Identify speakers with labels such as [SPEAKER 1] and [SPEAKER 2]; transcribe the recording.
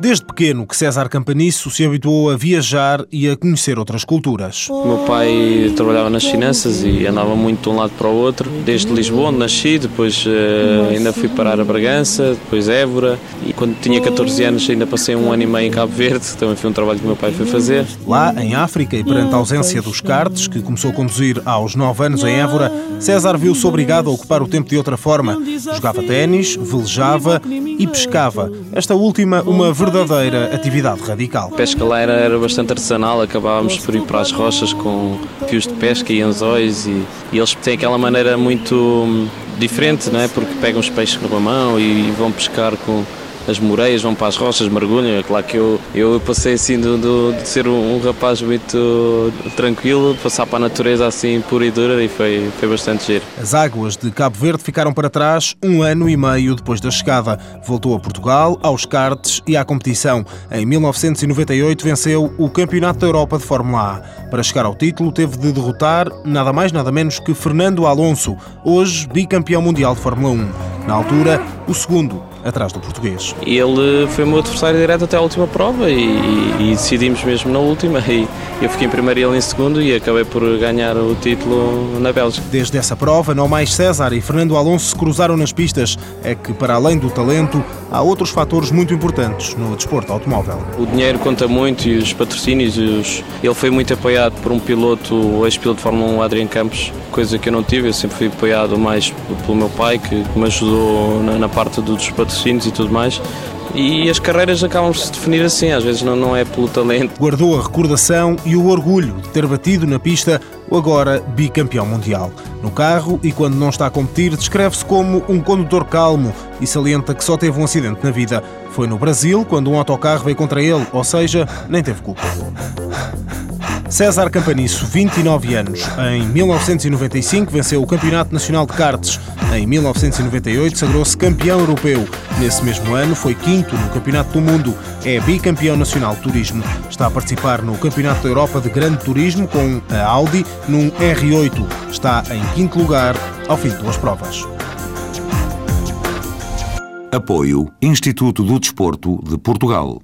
[SPEAKER 1] Desde pequeno que César Campaniço se habituou a viajar e a conhecer outras culturas.
[SPEAKER 2] O meu pai trabalhava nas finanças e andava muito de um lado para o outro, desde Lisboa, onde nasci, depois uh, ainda fui parar a Bragança, depois Évora e quando tinha 14 anos ainda passei um ano e meio em Cabo Verde, também foi um trabalho que o meu pai foi fazer.
[SPEAKER 1] Lá, em África, e perante a ausência dos cartes, que começou a conduzir aos 9 anos em Évora, César viu-se obrigado a ocupar o tempo de outra forma. Jogava ténis, velejava e pescava. Esta última, uma verdadeira atividade radical.
[SPEAKER 2] A pesca lá era, era bastante artesanal, acabávamos por ir para as rochas com fios de pesca e anzóis e, e eles têm aquela maneira muito hum, diferente, não é? Porque pegam os peixes com a mão e, e vão pescar com as moreias, vão para as rochas, mergulham. É claro que eu, eu passei assim do, do, de ser um, rapaz muito tranquilo, passar para a natureza assim pura e dura e foi, foi bastante giro.
[SPEAKER 1] As águas de Cabo Verde ficaram para trás um ano e meio depois da chegada. Voltou a Portugal, aos karts e à competição. Em 1998 venceu o Campeonato da Europa de Fórmula A. Para chegar ao título teve de derrotar nada mais nada menos que Fernando Alonso, hoje bicampeão mundial de Fórmula 1. Na altura, o segundo atrás do português.
[SPEAKER 2] Ele foi o meu adversário direto até a última prova e, e, e decidimos mesmo na última. E eu fiquei em primeiro e ele em segundo e acabei por ganhar o título na Bélgica.
[SPEAKER 1] Desde essa prova, não mais César e Fernando Alonso se cruzaram nas pistas. É que, para além do talento, há outros fatores muito importantes no desporto automóvel.
[SPEAKER 2] O dinheiro conta muito e os patrocínios. E os... Ele foi muito apoiado por um piloto, ex-piloto de Fórmula 1, Adriano Campos, coisa que eu não tive. Eu sempre fui apoiado mais pelo meu pai, que me ajudou na parte dos patrocínios e tudo mais. E as carreiras acabam por se definir assim, às vezes não, não é pelo talento.
[SPEAKER 1] Guardou a recordação e o orgulho de ter batido na pista o agora bicampeão mundial. No carro e quando não está a competir, descreve-se como um condutor calmo e salienta que só teve um acidente na vida. Foi no Brasil, quando um autocarro veio contra ele, ou seja, nem teve culpa. César Campaniço, 29 anos. Em 1995 venceu o Campeonato Nacional de Karts. Em 1998 sagrou-se campeão europeu. Nesse mesmo ano foi quinto no Campeonato do Mundo. É bicampeão nacional de turismo. Está a participar no Campeonato da Europa de Grande Turismo com a Audi num R8. Está em quinto lugar ao fim de duas provas.
[SPEAKER 3] Apoio Instituto do Desporto de Portugal.